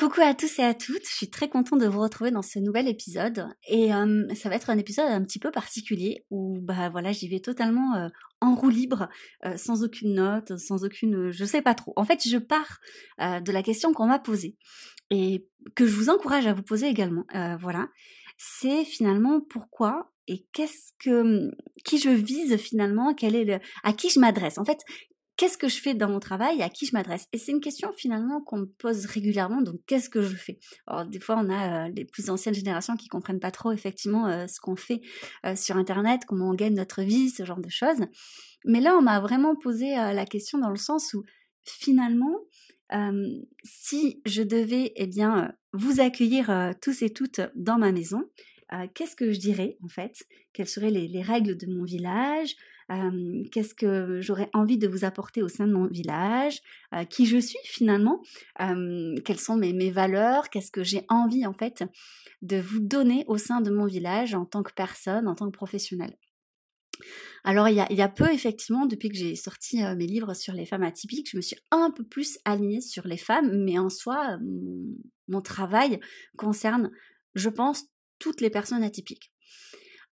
Coucou à tous et à toutes, je suis très contente de vous retrouver dans ce nouvel épisode et euh, ça va être un épisode un petit peu particulier où bah voilà j'y vais totalement euh, en roue libre, euh, sans aucune note, sans aucune, je sais pas trop. En fait je pars de la question qu'on m'a posée et que je vous encourage à vous poser également. voilà, c'est finalement pourquoi et qu'est-ce que qui je vise finalement, à qui je m'adresse. En fait, qu'est-ce que je fais dans mon travail, à qui je m'adresse. Et c'est une question finalement qu'on me pose régulièrement, donc qu'est-ce que je fais? Alors des fois on a euh, les plus anciennes générations qui comprennent pas trop effectivement euh, ce qu'on fait euh, sur Internet, comment on gagne notre vie, ce genre de choses. Mais là on m'a vraiment posé la question dans le sens où finalement si je devais eh bien vous accueillir tous et toutes dans ma maison, qu'est-ce que je dirais en fait? Quelles seraient les, règles de mon village? Qu'est-ce que j'aurais envie de vous apporter au sein de mon village, qui je suis finalement, quelles sont mes, valeurs, qu'est-ce que j'ai envie en fait de vous donner au sein de mon village en tant que personne, en tant que professionnel. Alors il y, a, il y a, peu effectivement, depuis que j'ai sorti mes livres sur les femmes atypiques, je me suis un peu plus alignée sur les femmes, mais en soi, mon travail concerne, je pense, toutes les personnes atypiques.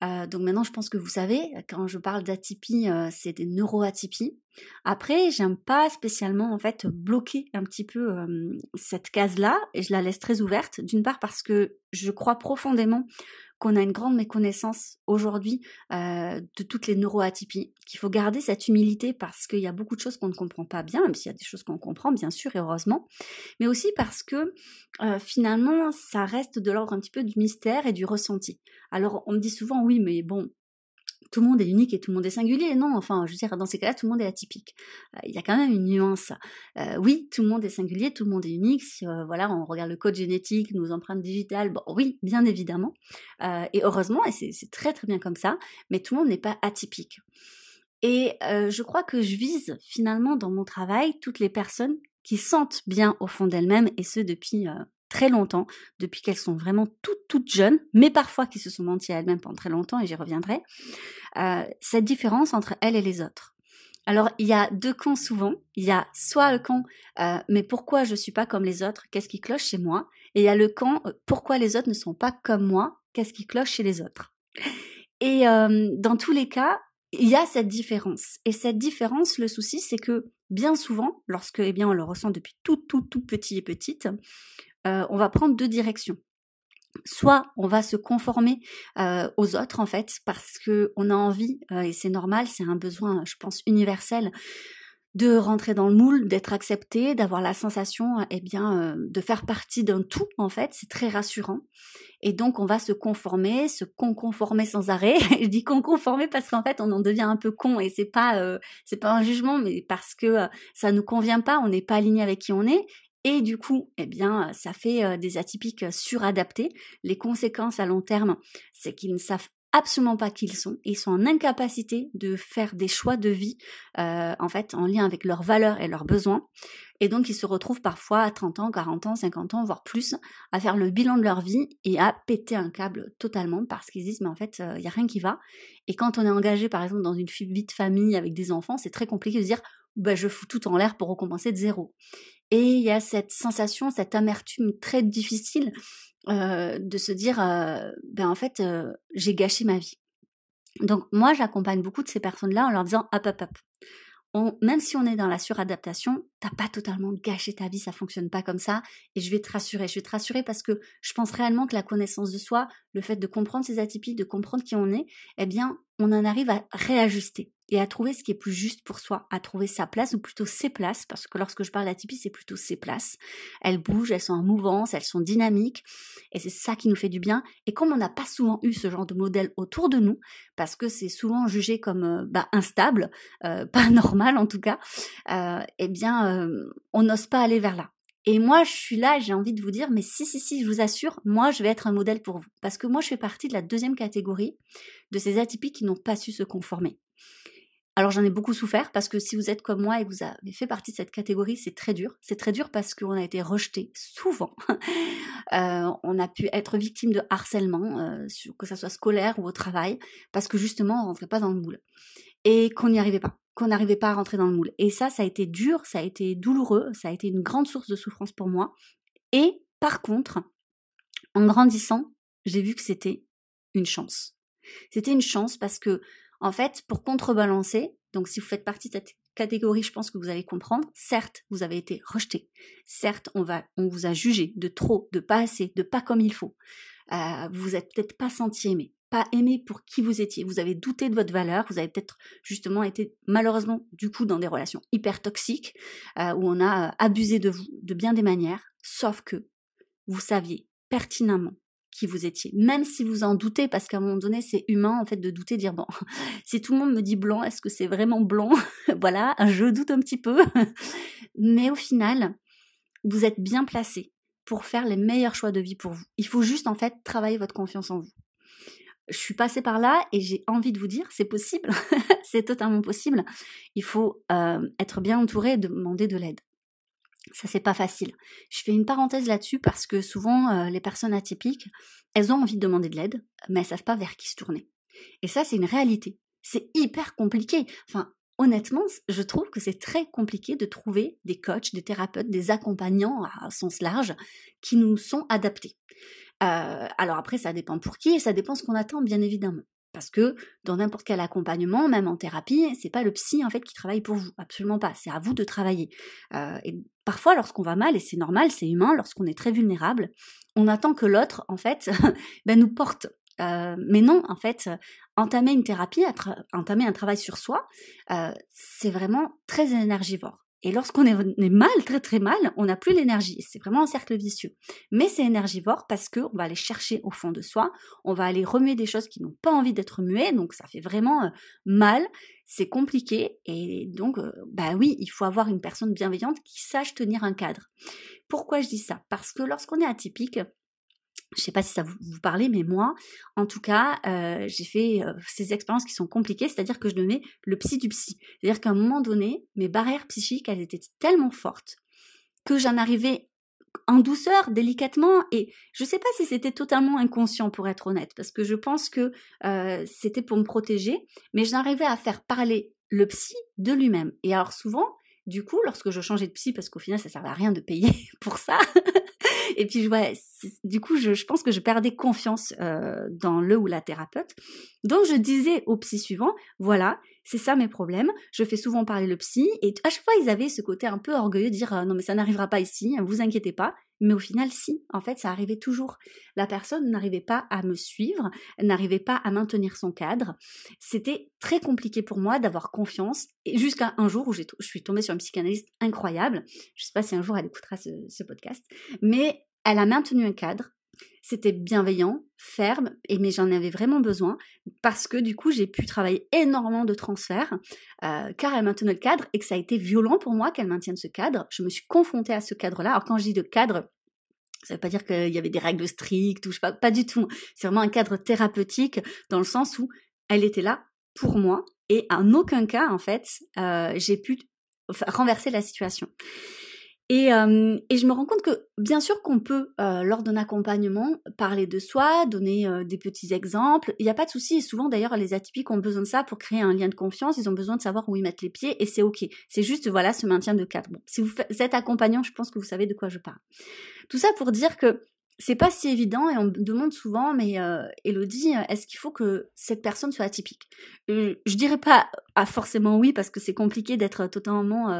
Euh, donc maintenant, je pense que vous savez, quand je parle d'atypie, euh, c'est des neuroatypies. Après, j'aime pas spécialement en fait bloquer un petit peu cette case-là et je la laisse très ouverte. D'une part parce que je crois profondément qu'on a une grande méconnaissance aujourd'hui euh, de toutes les neuroatypies, qu'il faut garder cette humilité parce qu'il y a beaucoup de choses qu'on ne comprend pas bien, même s'il y a des choses qu'on comprend bien sûr et heureusement, mais aussi parce que euh, finalement ça reste de l'ordre un petit peu du mystère et du ressenti. Alors on me dit souvent oui mais bon tout le monde est unique et tout le monde est singulier. Non, enfin, je veux dire, dans ces cas-là, tout le monde est atypique. Euh, il y a quand même une nuance. Euh, oui, tout le monde est singulier, tout le monde est unique. Si euh, voilà, on regarde le code génétique, nos empreintes digitales, bon, oui, bien évidemment. et heureusement, et c'est très très bien comme ça, mais tout le monde n'est pas atypique. Et je crois que je vise finalement dans mon travail toutes les personnes qui sentent bien au fond d'elles-mêmes, et ce depuis très longtemps, depuis qu'elles sont vraiment toutes, toutes jeunes, mais parfois qui se sont menties à elles-mêmes pendant très longtemps, et j'y reviendrai, euh, cette différence entre elles et les autres. Alors, il y a deux camps souvent. Il y a soit le camp euh, mais pourquoi je suis pas comme les autres? Qu'est-ce qui cloche chez moi? Et il y a le camp euh, pourquoi les autres ne sont pas comme moi? Qu'est-ce qui cloche chez les autres? Et dans tous les cas, il y a cette différence. Et cette différence, le souci, c'est que bien souvent, lorsque eh bien on le ressent depuis tout tout tout petit et petite, euh, on va prendre deux directions. Soit on va se conformer euh, aux autres en fait parce que on a envie euh, et c'est normal, c'est un besoin, je pense universel de rentrer dans le moule, d'être accepté, d'avoir la sensation, eh bien, de faire partie d'un tout en fait. C'est très rassurant. Et donc on va se conformer, se conformer sans arrêt. je dis conformer parce qu'en fait on en devient un peu con et c'est pas c'est pas un jugement, mais parce que ça nous convient pas, on n'est pas aligné avec qui on est et du coup, eh bien, ça fait des atypiques suradaptés. Les conséquences à long terme, c'est qu'ils ne savent absolument pas qui ils sont. Ils sont en incapacité de faire des choix de vie, en fait, en lien avec leurs valeurs et leurs besoins. Et donc, ils se retrouvent parfois à 30 ans, 40 ans, 50 ans, voire plus, à faire le bilan de leur vie et à péter un câble totalement parce qu'ils disent, mais en fait, il n'y a rien qui va. Et quand on est engagé, par exemple, dans une vie de famille avec des enfants, c'est très compliqué de dire, bah, je fous tout en l'air pour recommencer de zéro. Et il y a cette sensation, cette amertume très difficile euh, de se dire, euh, ben en fait, euh, j'ai gâché ma vie. Donc moi, j'accompagne beaucoup de ces personnes-là en leur disant, hop, hop, hop. même si on est dans la suradaptation, t'as pas totalement gâché ta vie, ça fonctionne pas comme ça. Et je vais te rassurer, je vais te rassurer parce que je pense réellement que la connaissance de soi, le fait de comprendre ses atypies, de comprendre qui on est, eh bien, on en arrive à réajuster. Et à trouver ce qui est plus juste pour soi, à trouver sa place ou plutôt ses places, parce que lorsque je parle d'atypie, c'est plutôt ses places. Elles bougent, elles sont en mouvance, elles sont dynamiques, et c'est ça qui nous fait du bien. Et comme on n'a pas souvent eu ce genre de modèle autour de nous, parce que c'est souvent jugé comme euh, bah, instable, euh, pas normal en tout cas, euh, eh bien, on n'ose pas aller vers là. Et moi, je suis là, j'ai envie de vous dire, mais si, si, si, je vous assure, moi, je vais être un modèle pour vous. Parce que moi, je fais partie de la deuxième catégorie de ces atypiques qui n'ont pas su se conformer. Alors j'en ai beaucoup souffert parce que si vous êtes comme moi et que vous avez fait partie de cette catégorie, c'est très dur. C'est très dur parce qu'on a été rejeté souvent. Euh, on a pu être victime de harcèlement, euh, que ce soit scolaire ou au travail, parce que justement on rentrait pas dans le moule et qu'on n'y arrivait pas, qu'on n'arrivait pas à rentrer dans le moule. Et ça, ça a été dur, ça a été douloureux, ça a été une grande source de souffrance pour moi. Et par contre, en grandissant, j'ai vu que c'était une chance. C'était une chance parce que en fait, pour contrebalancer, donc si vous faites partie de cette catégorie, je pense que vous allez comprendre, certes, vous avez été rejeté. Certes, on, va, on vous a jugé de trop, de pas assez, de pas comme il faut. Euh, vous vous êtes peut-être pas senti aimé, pas aimé pour qui vous étiez. Vous avez douté de votre valeur. Vous avez peut-être justement été malheureusement du coup dans des relations hyper toxiques euh, où on a euh, abusé de vous de bien des manières. Sauf que vous saviez pertinemment vous étiez, même si vous en doutez, parce qu'à un moment donné, c'est humain en fait de douter, dire bon, si tout le monde me dit blanc, est-ce que c'est vraiment blanc? Voilà, je doute un petit peu, mais au final, vous êtes bien placé pour faire les meilleurs choix de vie pour vous. Il faut juste en fait travailler votre confiance en vous. Je suis passée par là et j'ai envie de vous dire, c'est possible, c'est totalement possible. Il faut euh, être bien entouré et demander de l'aide. Ça, c'est pas facile. Je fais une parenthèse là-dessus parce que souvent, euh, les personnes atypiques, elles ont envie de demander de l'aide, mais elles savent pas vers qui se tourner. Et ça, c'est une réalité. C'est hyper compliqué. Enfin, honnêtement, je trouve que c'est très compliqué de trouver des coachs, des thérapeutes, des accompagnants à sens large qui nous sont adaptés. Euh, alors après, ça dépend pour qui et ça dépend ce qu'on attend, bien évidemment. Parce que dans n'importe quel accompagnement, même en thérapie, c'est pas le psy en fait qui travaille pour vous, absolument pas. C'est à vous de travailler. Euh, et parfois, lorsqu'on va mal, et c'est normal, c'est humain, lorsqu'on est très vulnérable, on attend que l'autre en fait ben, nous porte. Euh, mais non, en fait, entamer une thérapie, entamer un travail sur soi, euh, c'est vraiment très énergivore. Et lorsqu'on est, mal, très très mal, on n'a plus l'énergie. C'est vraiment un cercle vicieux. Mais c'est énergivore parce qu'on va aller chercher au fond de soi, on va aller remuer des choses qui n'ont pas envie d'être muées, donc ça fait vraiment euh, mal, c'est compliqué, et donc, euh, bah oui, il faut avoir une personne bienveillante qui sache tenir un cadre. Pourquoi je dis ça? Parce que lorsqu'on est atypique, je sais pas si ça vous, vous parle, mais moi, en tout cas, euh, j'ai fait euh, ces expériences qui sont compliquées, c'est-à-dire que je donnais le psy du psy. C'est-à-dire qu'à un moment donné, mes barrières psychiques, elles étaient tellement fortes que j'en arrivais en douceur, délicatement, et je sais pas si c'était totalement inconscient pour être honnête, parce que je pense que euh, c'était pour me protéger, mais j'arrivais à faire parler le psy de lui-même. Et alors souvent, du coup, lorsque je changeais de psy, parce qu'au final, ça servait à rien de payer pour ça, et puis, ouais, du coup, je, pense que je perdais confiance euh, dans le ou la thérapeute. Donc, je disais au psy suivant, voilà, c'est ça mes problèmes. Je fais souvent parler le psy. Et à chaque fois, ils avaient ce côté un peu orgueilleux de dire, euh, non, mais ça n'arrivera pas ici, ne vous inquiétez pas. Mais au final, si, en fait, ça arrivait toujours. La personne n'arrivait pas à me suivre, n'arrivait pas à maintenir son cadre. C'était très compliqué pour moi d'avoir confiance. Jusqu'à un jour où je suis tombée sur une psychanalyste incroyable. Je ne sais pas si un jour elle écoutera ce podcast. Mais elle a maintenu un cadre. C'était bienveillant, ferme, et mais j'en avais vraiment besoin parce que du coup j'ai pu travailler énormément de transferts euh, car elle maintenait le cadre et que ça a été violent pour moi qu'elle maintienne ce cadre. Je me suis confrontée à ce cadre-là. Alors quand je dis de cadre, ça veut pas dire qu'il y avait des règles strictes ou je sais pas, pas du tout. C'est vraiment un cadre thérapeutique dans le sens où elle était là pour moi et en aucun cas en fait euh, j'ai pu renverser la situation. Et, euh, et, je me rends compte que bien sûr qu'on peut, euh, lors d'un accompagnement, parler de soi, donner euh, des petits exemples. Il n'y a pas de souci. Et souvent, d'ailleurs, les atypiques ont besoin de ça pour créer un lien de confiance. Ils ont besoin de savoir où ils mettent les pieds et c'est OK. C'est juste, voilà, ce maintien de cadre. Bon, si vous êtes accompagnant, je pense que vous savez de quoi je parle. Tout ça pour dire que c'est pas si évident et on me demande souvent, mais euh, Elodie, est-ce qu'il faut que cette personne soit atypique? Je dirais pas ah, forcément oui parce que c'est compliqué d'être totalement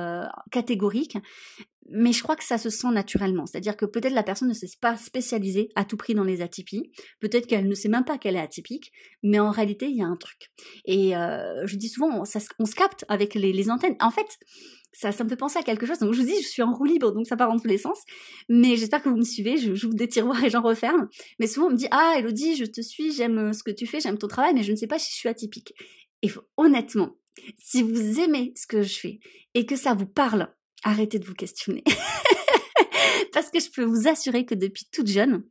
catégorique, mais je crois que ça se sent naturellement. C'est-à-dire que peut-être la personne ne s'est pas spécialisée à tout prix dans les atypies, peut-être qu'elle ne sait même pas qu'elle est atypique, mais en réalité, il y a un truc. Et euh, je dis souvent, on, ça, se capte avec les, antennes. En fait, ça, me fait penser à quelque chose. Donc je vous dis, je suis en roue libre, donc ça part dans tous les sens. Mais j'espère que vous me suivez. Je j'ouvre des tiroirs et j'en referme. Mais souvent, on me dit, ah, Elodie, je te suis, j'aime ce que tu fais, j'aime ton travail, mais je ne sais pas si je suis atypique. Et honnêtement, si vous aimez ce que je fais et que ça vous parle, arrêtez de vous questionner. parce que je peux vous assurer que depuis toute jeune,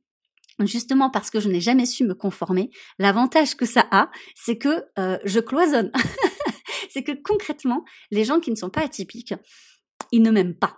justement parce que je n'ai jamais su me conformer, l'avantage que ça a, c'est que euh, je cloisonne. c'est que concrètement, les gens qui ne sont pas atypiques, ils ne m'aiment pas.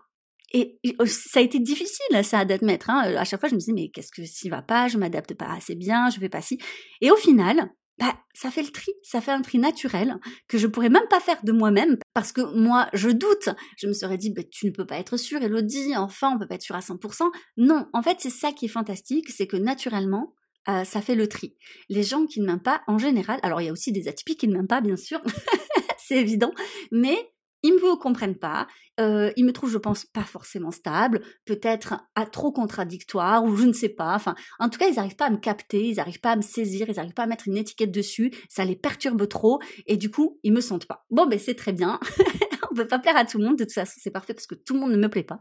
Et oh, ça a été difficile, ça, d'admettre. Hein. À chaque fois, je me disais, mais qu'est-ce que s'y va pas Je m'adapte pas assez bien, je fais pas si. Et au final, bah, ça fait le tri, ça fait un tri naturel que je pourrais même pas faire de moi-même parce que moi, je doute. Je me serais dit, bah, tu ne peux pas être sûr, Elodie, enfin, on peut pas être sûr à 100%. Non, en fait, c'est ça qui est fantastique, c'est que naturellement, euh, ça fait le tri. Les gens qui ne m'aiment pas, en général, alors il y a aussi des atypiques qui ne m'aiment pas, bien sûr, c'est évident, mais ils me comprennent pas, euh, ils me trouvent, je pense, pas forcément stable, peut-être à trop contradictoire ou je ne sais pas. Enfin, en tout cas, ils n'arrivent pas à me capter, ils n'arrivent pas à me saisir, ils n'arrivent pas à mettre une étiquette dessus. Ça les perturbe trop et du coup, ils me sentent pas. Bon, ben c'est très bien. On peut pas plaire à tout le monde. De toute façon, c'est parfait parce que tout le monde ne me plaît pas.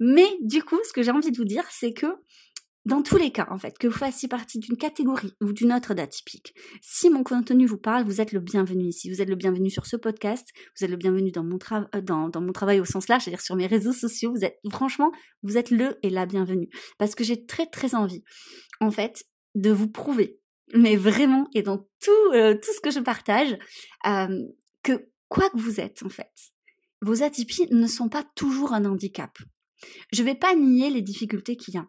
Mais du coup, ce que j'ai envie de vous dire, c'est que dans tous les cas, en fait, que vous fassiez partie d'une catégorie ou d'une autre d'atypique, si mon contenu vous parle, vous êtes le bienvenu ici. Vous êtes le bienvenu sur ce podcast. Vous êtes le bienvenu dans mon, euh, dans, mon travail au sens large, c'est-à-dire sur mes réseaux sociaux. Vous êtes, franchement, vous êtes le et la bienvenue. Parce que j'ai très, très envie, en fait, de vous prouver, mais vraiment, et dans tout, euh, tout ce que je partage, euh, que quoi que vous êtes, en fait, vos atypies ne sont pas toujours un handicap. Je vais pas nier les difficultés qu'il y a.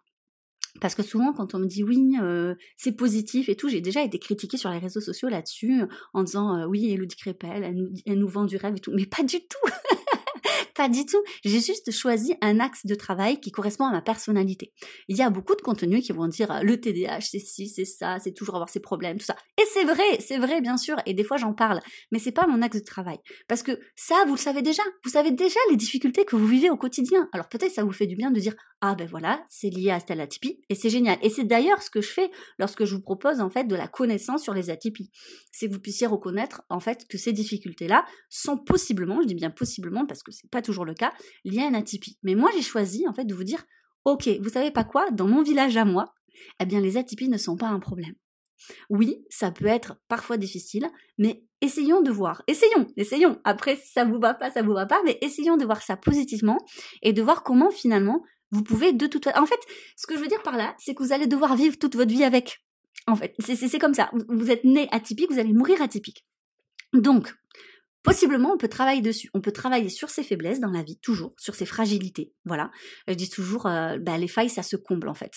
Parce que souvent, quand on me dit oui, euh, c'est positif et tout, j'ai déjà été critiquée sur les réseaux sociaux là-dessus, en disant euh, oui, Elodie Crépel, elle nous, elle nous vend du rêve et tout. Mais pas du tout Pas du tout. J'ai juste choisi un axe de travail qui correspond à ma personnalité. Il y a beaucoup de contenus qui vont dire le TDAH, c'est ci, c'est ça, c'est toujours avoir ses problèmes, tout ça. Et c'est vrai, c'est vrai, bien sûr. Et des fois, j'en parle. Mais c'est pas mon axe de travail. Parce que ça, vous le savez déjà. Vous savez déjà les difficultés que vous vivez au quotidien. Alors peut-être ça vous fait du bien de dire ah ben voilà, c'est lié à cette atypie et c'est génial. Et c'est d'ailleurs ce que je fais lorsque je vous propose en fait de la connaissance sur les atypies. C'est que vous puissiez reconnaître en fait que ces difficultés-là sont possiblement, je dis bien possiblement parce que c'est pas toujours le cas, liées à une atypie. Mais moi j'ai choisi en fait de vous dire ok, vous savez pas quoi, dans mon village à moi, eh bien les atypies ne sont pas un problème. Oui, ça peut être parfois difficile, mais essayons de voir. Essayons, essayons. Après, si ça vous va pas, ça vous va pas, mais essayons de voir ça positivement et de voir comment finalement vous pouvez de toute façon. En fait, ce que je veux dire par là, c'est que vous allez devoir vivre toute votre vie avec. En fait, c'est comme ça. Vous êtes né atypique, vous allez mourir atypique. Donc, possiblement, on peut travailler dessus. On peut travailler sur ses faiblesses dans la vie, toujours, sur ses fragilités. Voilà. Je dis toujours, euh, bah, les failles, ça se comble en fait.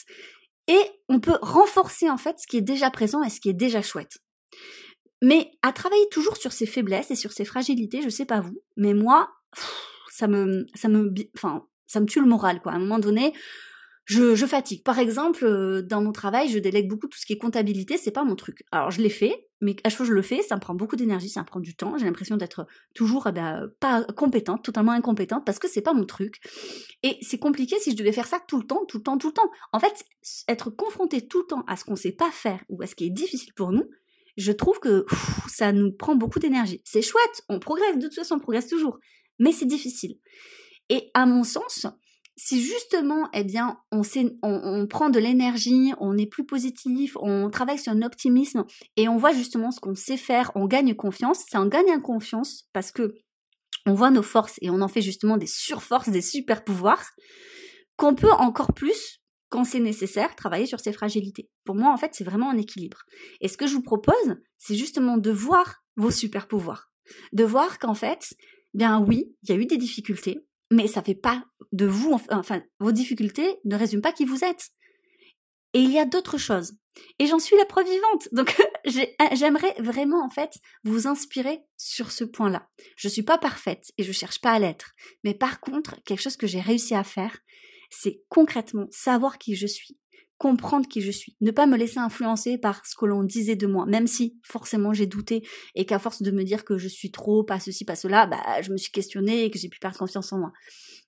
Et on peut renforcer en fait ce qui est déjà présent et ce qui est déjà chouette. Mais à travailler toujours sur ses faiblesses et sur ses fragilités, je sais pas vous, mais moi, ça me, ça me, enfin, ça me tue le moral, quoi. À un moment donné, je, je fatigue. Par exemple, euh, dans mon travail, je délègue beaucoup tout ce qui est comptabilité, c'est pas mon truc. Alors je l'ai fait, mais à chaque fois je le fais, ça me prend beaucoup d'énergie, ça me prend du temps. J'ai l'impression d'être toujours eh ben, pas compétente, totalement incompétente, parce que c'est pas mon truc. Et c'est compliqué si je devais faire ça tout le temps, tout le temps, tout le temps. En fait, être confronté tout le temps à ce qu'on sait pas faire ou à ce qui est difficile pour nous, je trouve que ça nous prend beaucoup d'énergie. C'est chouette, on progresse, de toute façon on progresse toujours, mais c'est difficile. Et à mon sens, si justement, eh bien, on, on, prend de l'énergie, on est plus positif, on travaille sur un optimisme et on voit justement ce qu'on sait faire, on gagne confiance. C'est un gagne en confiance parce que on voit nos forces et on en fait justement des surforces, des super pouvoirs qu'on peut encore plus, quand c'est nécessaire, travailler sur ses fragilités. Pour moi, en fait, c'est vraiment un équilibre. Et ce que je vous propose, c'est justement de voir vos super pouvoirs, de voir qu'en fait, bien oui, il y a eu des difficultés, mais ça fait pas de vous, enfin, vos difficultés ne résument pas qui vous êtes. Et il y a d'autres choses. Et j'en suis la preuve vivante. Donc, j'aimerais vraiment, en fait, vous inspirer sur ce point-là. Je suis pas parfaite et je cherche pas à l'être. Mais par contre, quelque chose que j'ai réussi à faire, c'est concrètement savoir qui je suis, comprendre qui je suis, ne pas me laisser influencer par ce que l'on disait de moi, même si forcément j'ai douté et qu'à force de me dire que je suis trop, pas ceci, pas cela, bah, je me suis questionnée et que j'ai pu perdre confiance en moi.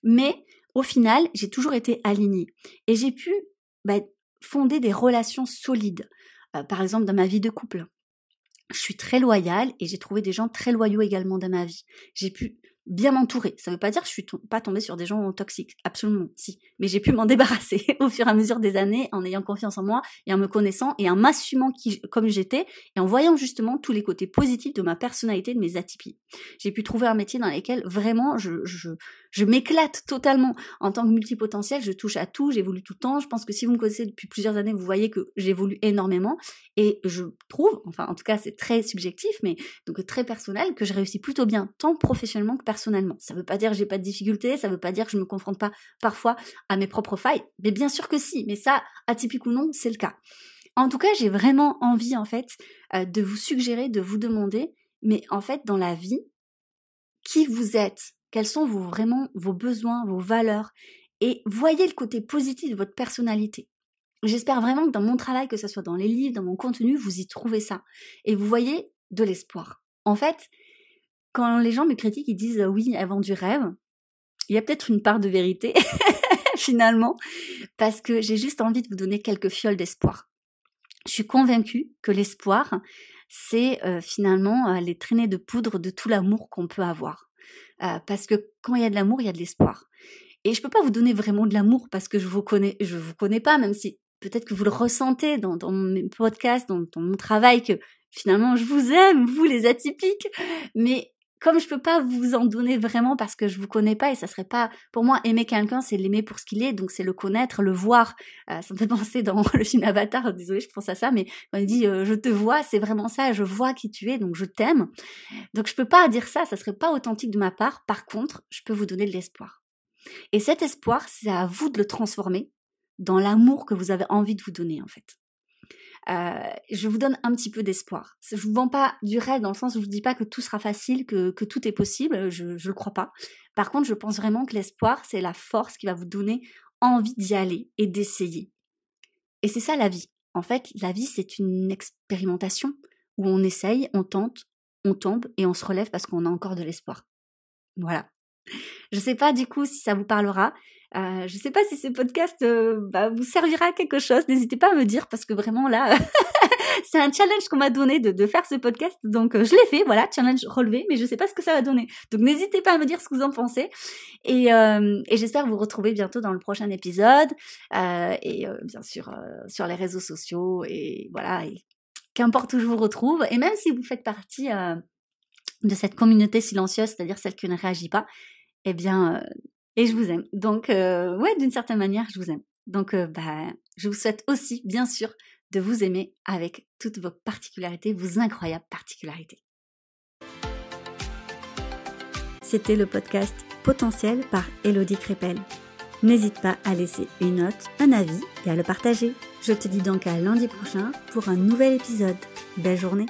Mais au final, j'ai toujours été alignée et j'ai pu bah, fonder des relations solides. Euh, par exemple, dans ma vie de couple, je suis très loyale et j'ai trouvé des gens très loyaux également dans ma vie. J'ai pu bien m'entourer. Ça ne veut pas dire que je suis pas tombée sur des gens toxiques, absolument, si. Mais j'ai pu m'en débarrasser au fur et à mesure des années en ayant confiance en moi et en me connaissant et en m'assumant comme j'étais et en voyant justement tous les côtés positifs de ma personnalité, de mes atypies. J'ai pu trouver un métier dans lequel vraiment je, je, je m'éclate totalement. En tant que multipotentiel, je touche à tout, j'évolue tout le temps. Je pense que si vous me connaissez depuis plusieurs années, vous voyez que j'évolue énormément et je trouve, enfin en tout cas c'est très subjectif, mais donc très personnel, que je réussis plutôt bien tant professionnellement que personnellement. Ça ne veut pas dire que j'ai pas de difficultés, ça ne veut pas dire que je me confronte pas parfois à mes propres failles, mais bien sûr que si, mais ça, atypique ou non, c'est le cas. En tout cas, j'ai vraiment envie en fait euh, de vous suggérer, de vous demander, mais en fait dans la vie, qui vous êtes, quels sont vos, vraiment vos besoins, vos valeurs, et voyez le côté positif de votre personnalité. J'espère vraiment que dans mon travail, que ce soit dans les livres, dans mon contenu, vous y trouvez ça. Et vous voyez de l'espoir. En fait, quand les gens me critiquent, ils disent oui, vendent du rêve, il y a peut-être une part de vérité, finalement, parce que j'ai juste envie de vous donner quelques fioles d'espoir. Je suis convaincue que l'espoir, c'est euh, finalement euh, les traînées de poudre de tout l'amour qu'on peut avoir. Euh, parce que quand il y a de l'amour, il y a de l'espoir. Et je peux pas vous donner vraiment de l'amour parce que je vous connais, je vous connais pas, même si peut-être que vous le ressentez dans, dans mes podcasts, dans, dans, mon travail, que finalement je vous aime, vous les atypiques. Mais comme je peux pas vous en donner vraiment parce que je vous connais pas et ça serait pas pour moi aimer quelqu'un c'est l'aimer pour ce qu'il est donc c'est le connaître le voir. Euh, ça me fait penser dans le film Avatar désolé je pense à ça mais quand il dit euh, je te vois c'est vraiment ça je vois qui tu es donc je t'aime. Donc je peux pas dire ça ça serait pas authentique de ma part. Par contre je peux vous donner de l'espoir. Et cet espoir c'est à vous de le transformer dans l'amour que vous avez envie de vous donner en fait euh, je vous donne un petit peu d'espoir. Je vous vends pas du rêve dans le sens où je vous dis pas que tout sera facile, que, tout est possible. Je ne le crois pas. Par contre, je pense vraiment que l'espoir, c'est la force qui va vous donner envie d'y aller et d'essayer. Et c'est ça la vie. En fait, la vie, c'est une expérimentation où on essaye, on tente, on tombe et on se relève parce qu'on a encore de l'espoir. Voilà. Je sais pas du coup si ça vous parlera. Euh, je sais pas si ce podcast euh, bah, vous servira à quelque chose. N'hésitez pas à me dire parce que vraiment là, c'est un challenge qu'on m'a donné de, de, faire ce podcast. Donc euh, je l'ai fait, voilà, challenge relevé, mais je sais pas ce que ça va donner. Donc n'hésitez pas à me dire ce que vous en pensez. Et, euh, et j'espère vous retrouver bientôt dans le prochain épisode. et bien sûr sur les réseaux sociaux. Et voilà, et qu'importe où je vous retrouve. Et même si vous faites partie de cette communauté silencieuse, c'est-à-dire celle qui ne réagit pas, eh bien, et je vous aime. Donc, euh, ouais, d'une certaine manière, je vous aime. Donc, euh, bah, je vous souhaite aussi, bien sûr, de vous aimer avec toutes vos particularités, vos incroyables particularités. C'était le podcast Potentiel par Elodie Crépel. N'hésite pas à laisser une note, un avis et à le partager. Je te dis donc à lundi prochain pour un nouvel épisode. Belle journée